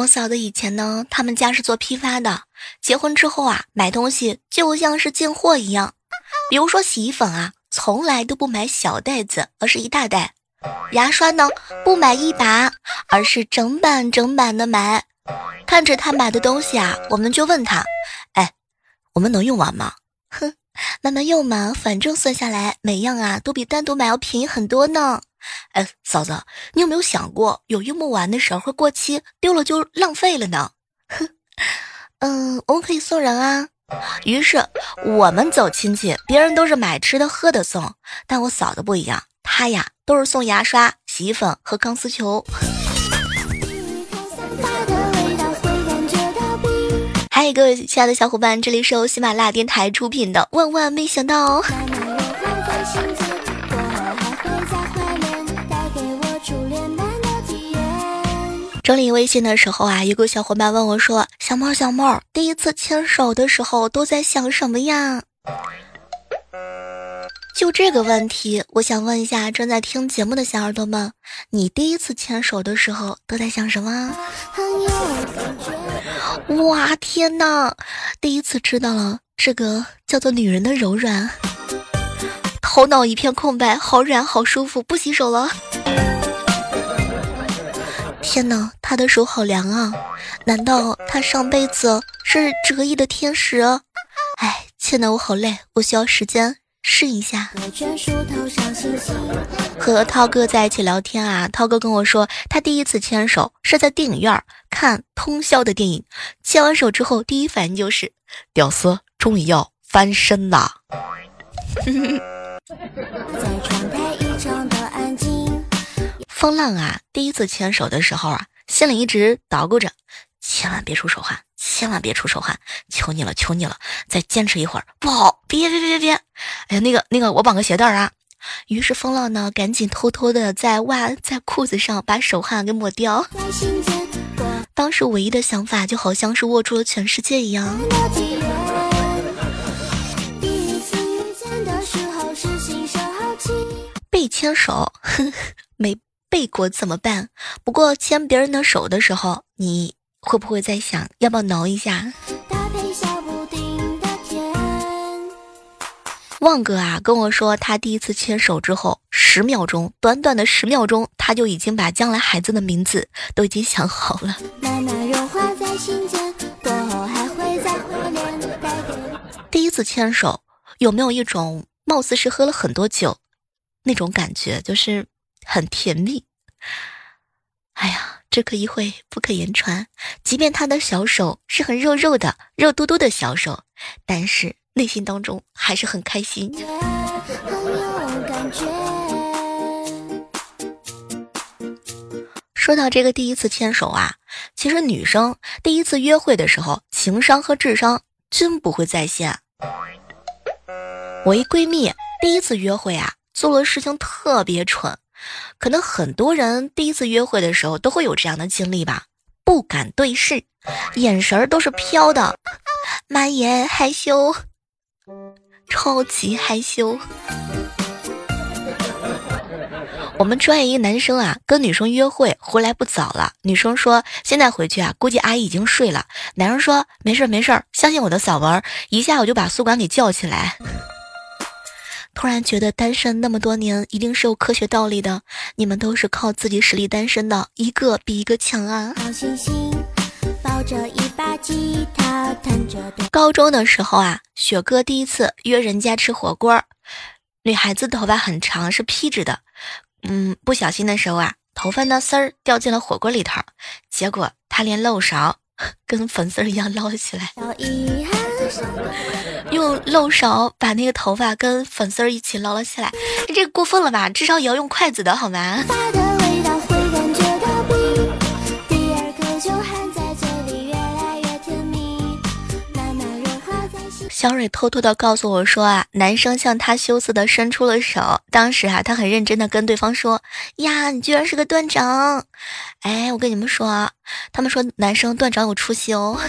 我嫂子以前呢，他们家是做批发的，结婚之后啊，买东西就像是进货一样。比如说洗衣粉啊，从来都不买小袋子，而是一大袋；牙刷呢，不买一把，而是整板整板的买。看着他买的东西啊，我们就问他：“哎，我们能用完吗？”哼，慢慢用嘛，反正算下来每样啊都比单独买要便宜很多呢。哎，嫂子，你有没有想过，有用不完的时候会过期，丢了就浪费了呢？哼，嗯，我们可以送人啊。于是我们走亲戚，别人都是买吃的喝的送，但我嫂子不一样，她呀都是送牙刷、洗衣粉和钢丝球。嗨，各位亲爱的小伙伴，这里是由喜马拉雅电台出品的《万万没想到》。哦整理微信的时候啊，有个小伙伴问我说：“小猫小猫，第一次牵手的时候都在想什么呀？”就这个问题，我想问一下正在听节目的小耳朵们，你第一次牵手的时候都在想什么？哇天哪！第一次知道了这个叫做女人的柔软，头脑一片空白，好软好舒服，不洗手了。天哪，他的手好凉啊！难道他上辈子是折翼的天使？哎，欠的我好累，我需要时间试一下。和涛哥在一起聊天啊，涛哥跟我说，他第一次牵手是在电影院看通宵的电影，牵完手之后，第一反应就是屌丝终于要翻身啦。风浪啊，第一次牵手的时候啊，心里一直捣鼓着，千万别出手汗，千万别出手汗，求你了，求你了，再坚持一会儿，不好，别别别别别，哎呀，那个那个，我绑个鞋带啊。于是风浪呢，赶紧偷偷的在袜在裤子上把手汗给抹掉。当时唯一的想法就好像是握住了全世界一样。被牵手，没。背过怎么办？不过牵别人的手的时候，你会不会在想要不要挠一下？旺哥啊，跟我说他第一次牵手之后，十秒钟，短短的十秒钟，他就已经把将来孩子的名字都已经想好了。第一次牵手，有没有一种貌似是喝了很多酒那种感觉？就是。很甜蜜，哎呀，这可意会不可言传。即便他的小手是很肉肉的、肉嘟嘟的小手，但是内心当中还是很开心。说到这个第一次牵手啊，其实女生第一次约会的时候，情商和智商均不会在线。我一闺蜜第一次约会啊，做了事情特别蠢。可能很多人第一次约会的时候都会有这样的经历吧，不敢对视，眼神儿都是飘的，妈耶，害羞，超级害羞。我们专业一个男生啊，跟女生约会回来不早了，女生说现在回去啊，估计阿姨已经睡了。男生说没事没事，相信我的嗓门，一下我就把宿管给叫起来。突然觉得单身那么多年，一定是有科学道理的。你们都是靠自己实力单身的，一个比一个强啊！高中的时候啊，雪哥第一次约人家吃火锅，女孩子头发很长，是披着的。嗯，不小心的时候啊，头发那丝儿掉进了火锅里头，结果他连漏勺 跟粉丝一样捞了起来。用漏勺把那个头发跟粉丝儿一起捞了起来，这个过分了吧？至少也要用筷子的好吗？小蕊偷偷的告诉我说啊，男生向她羞涩的伸出了手，当时啊，她很认真的跟对方说：“呀，你居然是个段长！”哎，我跟你们说啊，他们说男生段长有出息哦。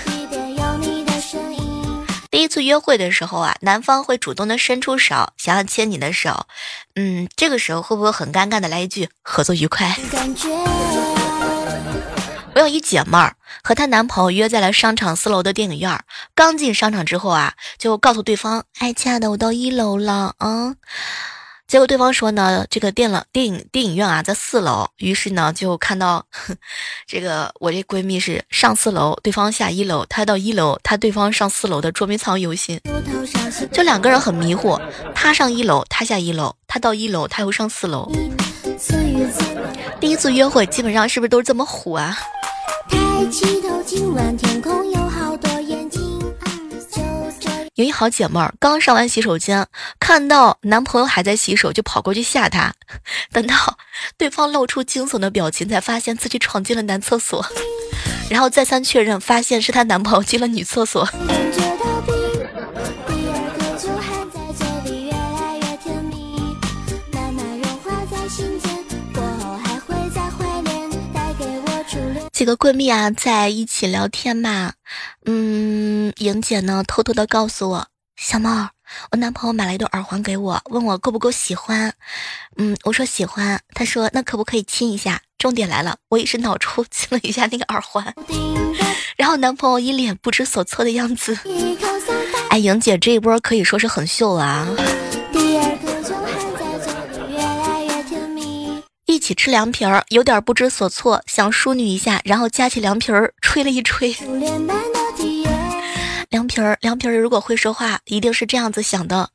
第一次约会的时候啊，男方会主动的伸出手，想要牵你的手，嗯，这个时候会不会很尴尬的来一句“合作愉快”？我有一姐妹儿和她男朋友约在了商场四楼的电影院儿，刚进商场之后啊，就告诉对方：“哎，亲爱的，我到一楼了啊。”结果对方说呢，这个电了电影电影院啊在四楼，于是呢就看到 这个我这闺蜜是上四楼，对方下一楼，她到一楼，她对方上四楼的捉迷藏游戏，就两个人很迷糊，她上一楼，她下一楼，她到一楼，她又上四楼。第一次约会基本上是不是都是这么虎啊？抬起头，今晚天空有好多一好姐妹儿刚上完洗手间，看到男朋友还在洗手，就跑过去吓他。等到对方露出惊悚的表情，才发现自己闯进了男厕所，然后再三确认，发现是她男朋友进了女厕所。几个闺蜜啊，在一起聊天嘛。嗯，莹姐呢，偷偷的告诉我，小猫，我男朋友买了一对耳环给我，问我够不够喜欢。嗯，我说喜欢。他说那可不可以亲一下？重点来了，我也是脑抽亲了一下那个耳环，然后男朋友一脸不知所措的样子。哎，莹姐这一波可以说是很秀啊。一起吃凉皮儿，有点不知所措，想淑女一下，然后夹起凉皮儿吹了一吹。凉皮儿，凉皮儿，如果会说话，一定是这样子想的。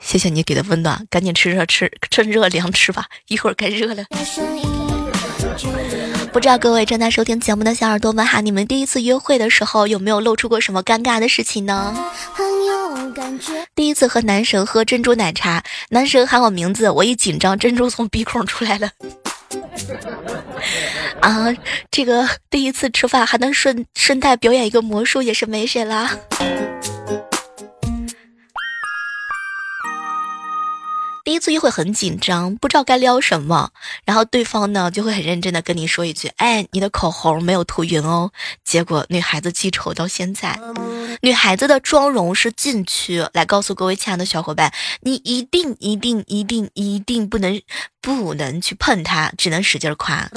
谢谢你给的温暖，赶紧吃热吃，趁热凉吃吧，一会儿该热了。不知道各位正在收听节目的小耳朵们哈，你们第一次约会的时候有没有露出过什么尴尬的事情呢？第一次和男神喝珍珠奶茶，男神喊我名字，我一紧张，珍珠从鼻孔出来了。啊，这个第一次吃饭还能顺顺带表演一个魔术，也是没谁啦。第一次约会很紧张，不知道该撩什么，然后对方呢就会很认真的跟你说一句：“哎，你的口红没有涂匀哦。”结果女孩子记仇到现在。女孩子的妆容是禁区，来告诉各位亲爱的小伙伴，你一定一定一定一定不能不能去碰它，只能使劲夸。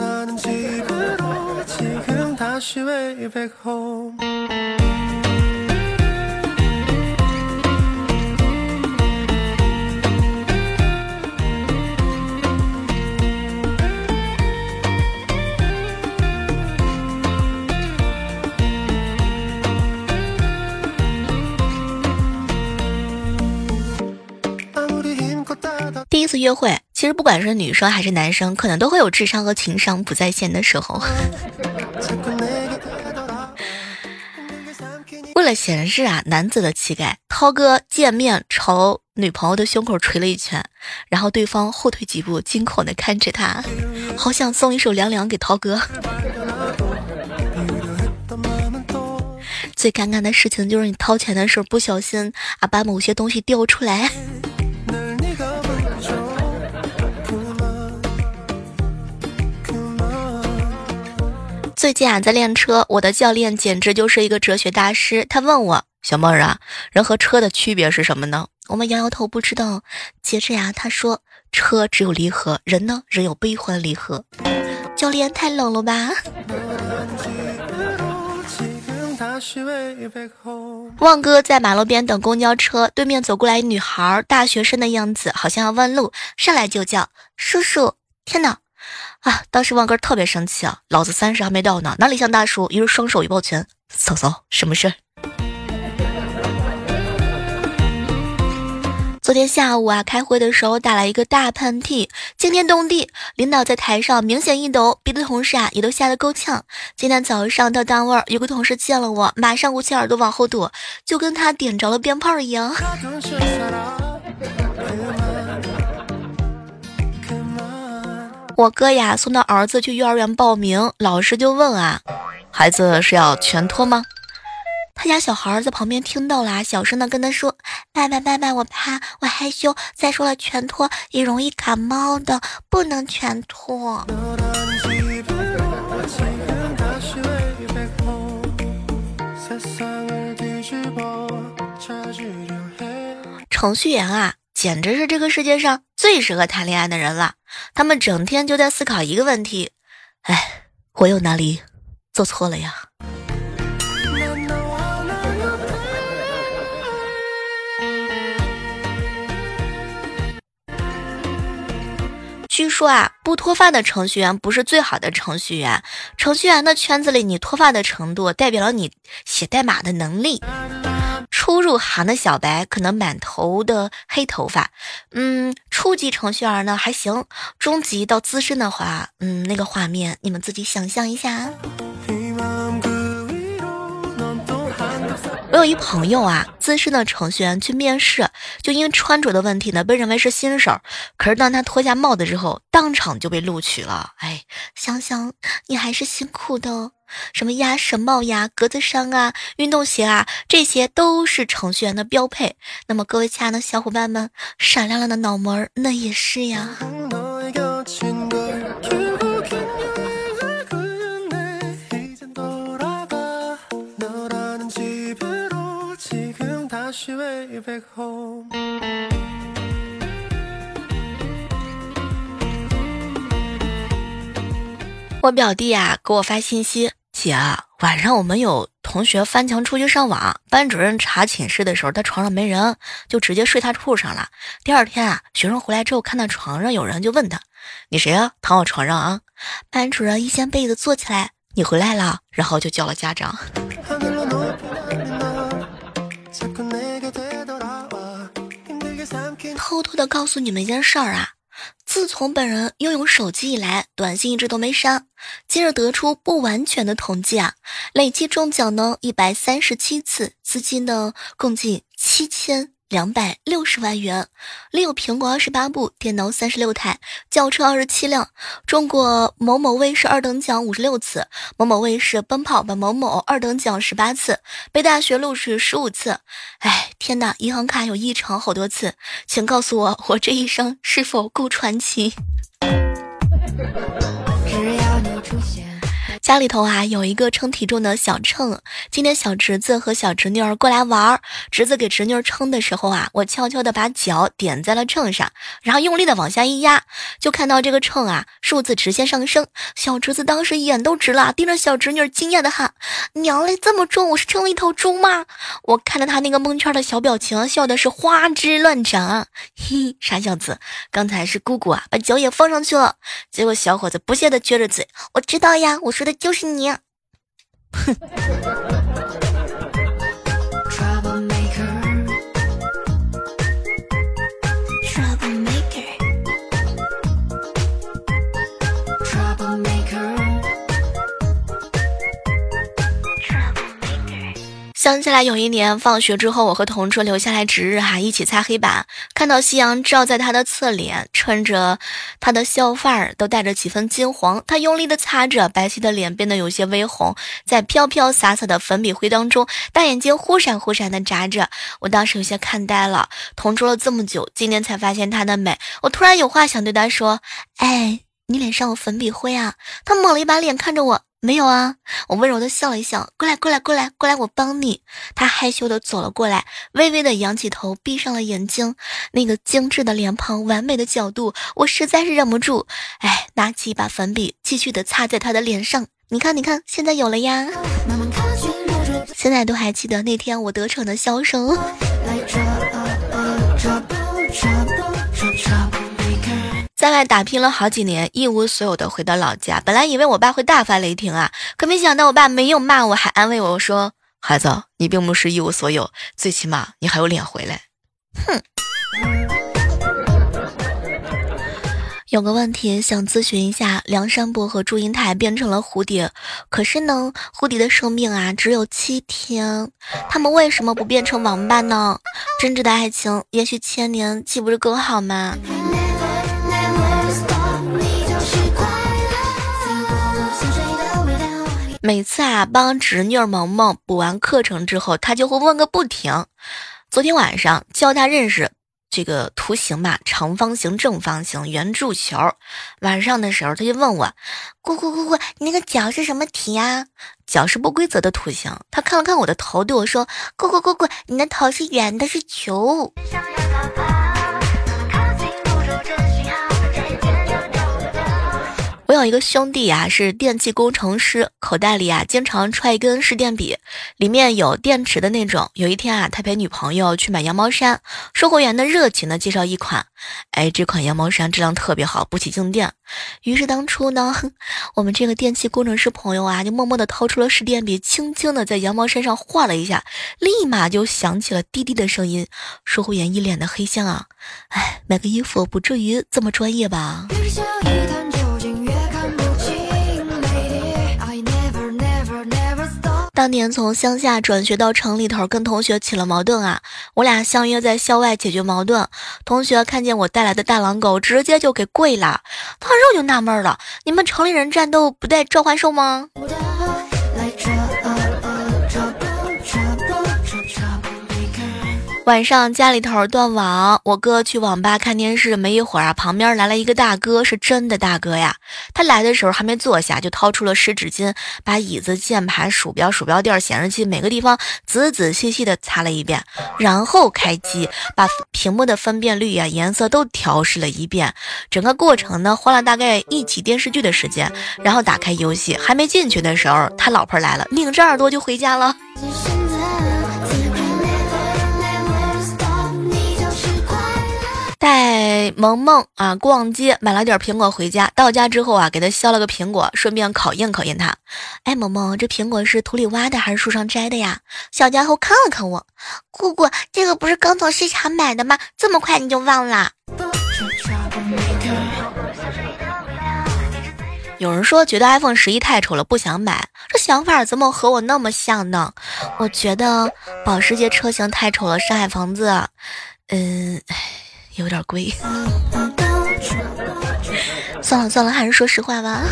一次约会，其实不管是女生还是男生，可能都会有智商和情商不在线的时候。为了显示啊男子的气概，涛哥见面朝女朋友的胸口捶了一拳，然后对方后退几步，惊恐的看着他，好想送一首凉凉给涛哥。最尴尬的事情就是你掏钱的时候不小心啊把某些东西掉出来。最近啊，在练车，我的教练简直就是一个哲学大师。他问我：“小妹儿啊，人和车的区别是什么呢？”我们摇摇头，不知道。接着呀，他说：“车只有离合，人呢，人有悲欢离合。”教练太冷了吧？旺哥在马路边等公交车，对面走过来一女孩，大学生的样子，好像要问路，上来就叫叔叔。天哪！啊！当时旺哥特别生气啊，老子三十还没到呢，哪里像大叔？于是双手一抱拳，嫂嫂，什么事儿？昨天下午啊，开会的时候打了一个大喷嚏，惊天动地，领导在台上明显一抖，别的同事啊也都吓得够呛。今天早上到单位，有个同事见了我，马上捂起耳朵往后躲，就跟他点着了鞭炮一样。我哥呀，送他儿子去幼儿园报名，老师就问啊，孩子是要全托吗？他家小孩在旁边听到了，小声的跟他说：“爸爸，爸爸，我怕，我害羞。再说了，全托也容易感冒的，不能全托。”程序员啊。简直是这个世界上最适合谈恋爱的人了。他们整天就在思考一个问题：哎，我有哪里做错了呀。据说啊，不脱发的程序员不是最好的程序员。程序员的圈子里，你脱发的程度代表了你写代码的能力。初入行的小白可能满头的黑头发，嗯，初级程序员呢还行，中级到资深的话，嗯，那个画面你们自己想象一下。我有一朋友啊，资深的程序员去面试，就因为穿着的问题呢，被认为是新手。可是当他脱下帽子之后，当场就被录取了。哎，想想你还是辛苦的。哦什么鸭舌帽呀、格子衫啊、运动鞋啊，这些都是程序员的标配。那么各位亲爱的小伙伴们，闪亮亮的脑门儿那也是呀。我表弟啊给我发信息，姐，晚上我们有同学翻墙出去上网，班主任查寝室的时候，他床上没人，就直接睡他铺上了。第二天啊，学生回来之后看到床上有人，就问他：“你谁啊？躺我床上啊？”班主任一掀被子坐起来：“你回来了。”然后就叫了家长。偷偷的告诉你们一件事儿啊，自从本人拥有手机以来，短信一直都没删。今日得出不完全的统计啊，累计中奖呢一百三十七次，资金呢共计七千。两百六十万元，另有苹果二十八部，电脑三十六台，轿车二十七辆，中国某某卫视二等奖五十六次，某某卫视奔跑吧某某二等奖十八次，被大学录取十五次。哎，天哪！银行卡有异常好多次，请告诉我，我这一生是否够传奇？只要你出现家里头啊有一个称体重的小秤，今天小侄子和小侄女儿过来玩儿，侄子给侄女儿称的时候啊，我悄悄的把脚点在了秤上，然后用力的往下一压，就看到这个秤啊数字直线上升。小侄子当时眼都直了，盯着小侄女儿惊讶的喊：“娘嘞，这么重，我是称了一头猪吗？”我看着他那个蒙圈的小表情，笑的是花枝乱颤。嘿，傻小子，刚才是姑姑啊把脚也放上去了，结果小伙子不屑的撅着嘴：“我知道呀，我说的。”就是你，哼想起来有一年放学之后，我和同桌留下来值日哈，一起擦黑板，看到夕阳照在他的侧脸，衬着他的校范儿都带着几分金黄。他用力的擦着，白皙的脸变得有些微红，在飘飘洒洒的粉笔灰当中，大眼睛忽闪忽闪的眨着。我当时有些看呆了，同桌了这么久，今天才发现他的美。我突然有话想对他说：“哎，你脸上有粉笔灰啊？”他抹了一把脸看着我。没有啊，我温柔的笑了一笑，过来，过来，过来，过来，我帮你。他害羞的走了过来，微微的仰起头，闭上了眼睛。那个精致的脸庞，完美的角度，我实在是忍不住，哎，拿起一把粉笔，继续的擦在他的脸上。你看，你看，现在有了呀。现在都还记得那天我得逞的笑声。在外打拼了好几年，一无所有的回到老家。本来以为我爸会大发雷霆啊，可没想到我爸没有骂我，还安慰我说：“孩子，你并不是一无所有，最起码你还有脸回来。”哼。有个问题想咨询一下：梁山伯和祝英台变成了蝴蝶，可是呢，蝴蝶的生命啊只有七天，他们为什么不变成王八呢？真挚的爱情，也许千年岂不是更好吗？每次啊，帮侄女萌萌补完课程之后，她就会问个不停。昨天晚上教他认识这个图形嘛，长方形、正方形、圆柱球。晚上的时候，他就问我：“姑姑姑姑，你那个角是什么体啊？”角是不规则的图形。他看了看我的头，对我说：“姑姑姑姑，你的头是圆的，是球。”我有一个兄弟啊，是电气工程师，口袋里啊经常揣一根试电笔，里面有电池的那种。有一天啊，他陪女朋友去买羊毛衫，售货员呢热情的介绍一款，哎，这款羊毛衫质量特别好，不起静电。于是当初呢，我们这个电气工程师朋友啊，就默默的掏出了试电笔，轻轻的在羊毛衫上画了一下，立马就响起了滴滴的声音。售货员一脸的黑线啊，哎，买个衣服不至于这么专业吧？当年从乡下转学到城里头，跟同学起了矛盾啊，我俩相约在校外解决矛盾。同学看见我带来的大狼狗，直接就给跪了。大肉就纳闷了，你们城里人战斗不带召唤兽吗？晚上家里头断网，我哥去网吧看电视，没一会儿啊，旁边来了一个大哥，是真的大哥呀。他来的时候还没坐下，就掏出了湿纸巾，把椅子、键盘、鼠标、鼠标垫、显示器每个地方仔仔细细的擦了一遍，然后开机，把屏幕的分辨率呀、颜色都调试了一遍。整个过程呢，花了大概一集电视剧的时间。然后打开游戏，还没进去的时候，他老婆来了，拧着耳朵就回家了。带萌萌啊逛街，买了点苹果回家。到家之后啊，给他削了个苹果，顺便考验考验他。哎，萌萌，这苹果是土里挖的还是树上摘的呀？小家伙看了看我，姑姑，这个不是刚从市场买的吗？这么快你就忘了？有人说觉得 iPhone 十一太丑了，不想买。这想法怎么和我那么像呢？我觉得保时捷车型太丑了，上海房子，嗯。有点贵，算了算了，还是说实话吧。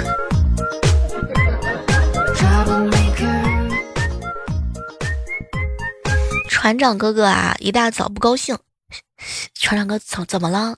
船长哥哥啊，一大早不高兴。船长哥怎怎么了？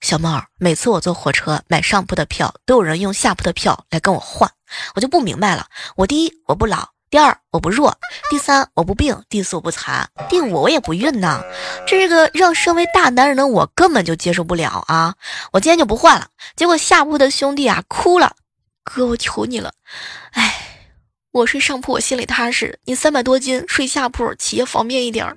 小猫，每次我坐火车买上铺的票，都有人用下铺的票来跟我换，我就不明白了。我第一我不老。第二，我不弱；第三，我不病；第四，我不残；第五，我也不孕呐。这个让身为大男人的我根本就接受不了啊！我今天就不换了。结果下铺的兄弟啊哭了，哥，我求你了，哎，我睡上铺我心里踏实，你三百多斤睡下铺，企业方便一点儿。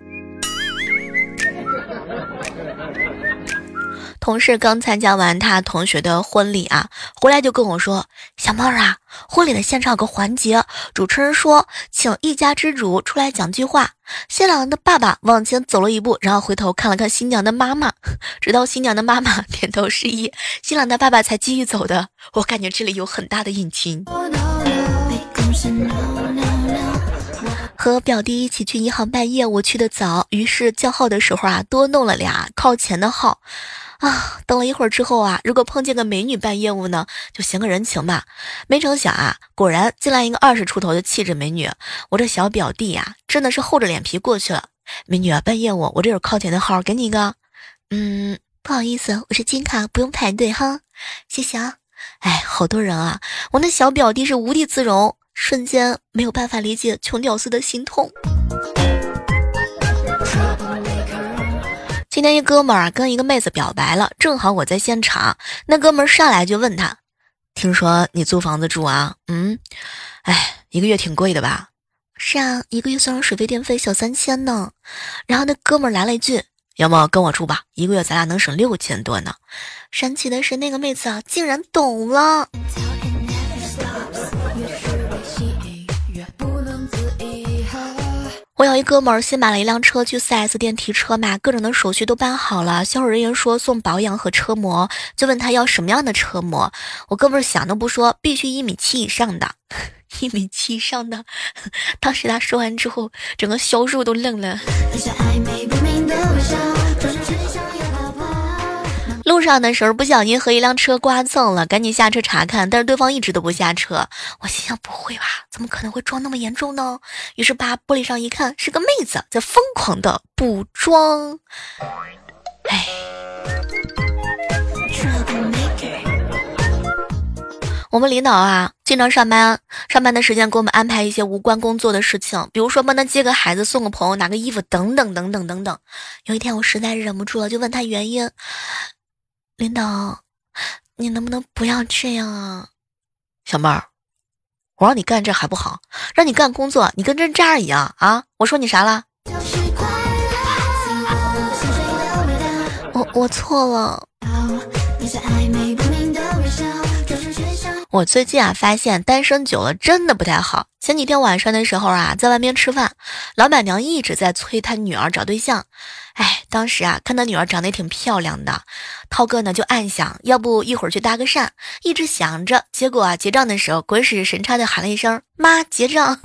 同事刚参加完他同学的婚礼啊，回来就跟我说：“小猫啊，婚礼的现场有个环节，主持人说请一家之主出来讲句话。新郎的爸爸往前走了一步，然后回头看了看新娘的妈妈，直到新娘的妈妈点头示意，新郎的爸爸才继续走的。我感觉这里有很大的隐情。和表弟一起去银行办业务，去的早，于是叫号的时候啊，多弄了俩靠前的号。”啊，等了一会儿之后啊，如果碰见个美女办业务呢，就行个人情吧。没成想啊，果然进来一个二十出头的气质美女。我这小表弟呀，真的是厚着脸皮过去了。美女啊，办业务，我这有靠前的号，给你一个。嗯，不好意思，我是金卡，不用排队哈，谢谢啊。哎，好多人啊，我那小表弟是无地自容，瞬间没有办法理解穷屌丝的心痛。今天一哥们儿跟一个妹子表白了，正好我在现场。那哥们儿上来就问他：“听说你租房子住啊？嗯，哎，一个月挺贵的吧？是啊，一个月算上水费电费小三千呢。”然后那哥们儿来了一句：“要么跟我住吧，一个月咱俩能省六千多呢。”神奇的是，那个妹子啊竟然懂了。我有一哥们儿新买了一辆车去 4S 店提车嘛，各种的手续都办好了。销售人员说送保养和车模，就问他要什么样的车模。我哥们儿想都不说，必须一米七以上的，一米七以上的。当时他说完之后，整个销售都愣了。路上的时候不小心和一辆车刮蹭了，赶紧下车查看，但是对方一直都不下车。我心想不会吧，怎么可能会撞那么严重呢？于是把玻璃上一看，是个妹子在疯狂的补妆。哎，我们领导啊，经常上班，上班的时间给我们安排一些无关工作的事情，比如说帮他接个孩子、送个朋友、拿个衣服等等等等等等。有一天我实在忍不住了，就问他原因。领导，你能不能不要这样啊？小妹儿，我让你干这还不好，让你干工作，你跟针扎一样啊！我说你啥了？我我错了。我最近啊，发现单身久了真的不太好。前几天晚上的时候啊，在外面吃饭，老板娘一直在催她女儿找对象。哎，当时啊，看她女儿长得也挺漂亮的，涛哥呢就暗想，要不一会儿去搭个讪，一直想着。结果啊，结账的时候，鬼使神差的喊了一声：“妈，结账。”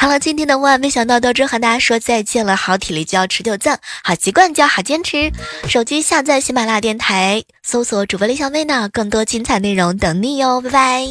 好了，今天的万没想到到这和大家说再见了。好体力就要持久战，好习惯就要好坚持。手机下载喜马拉雅电台，搜索主播李小妹呢，更多精彩内容等你哟，拜拜。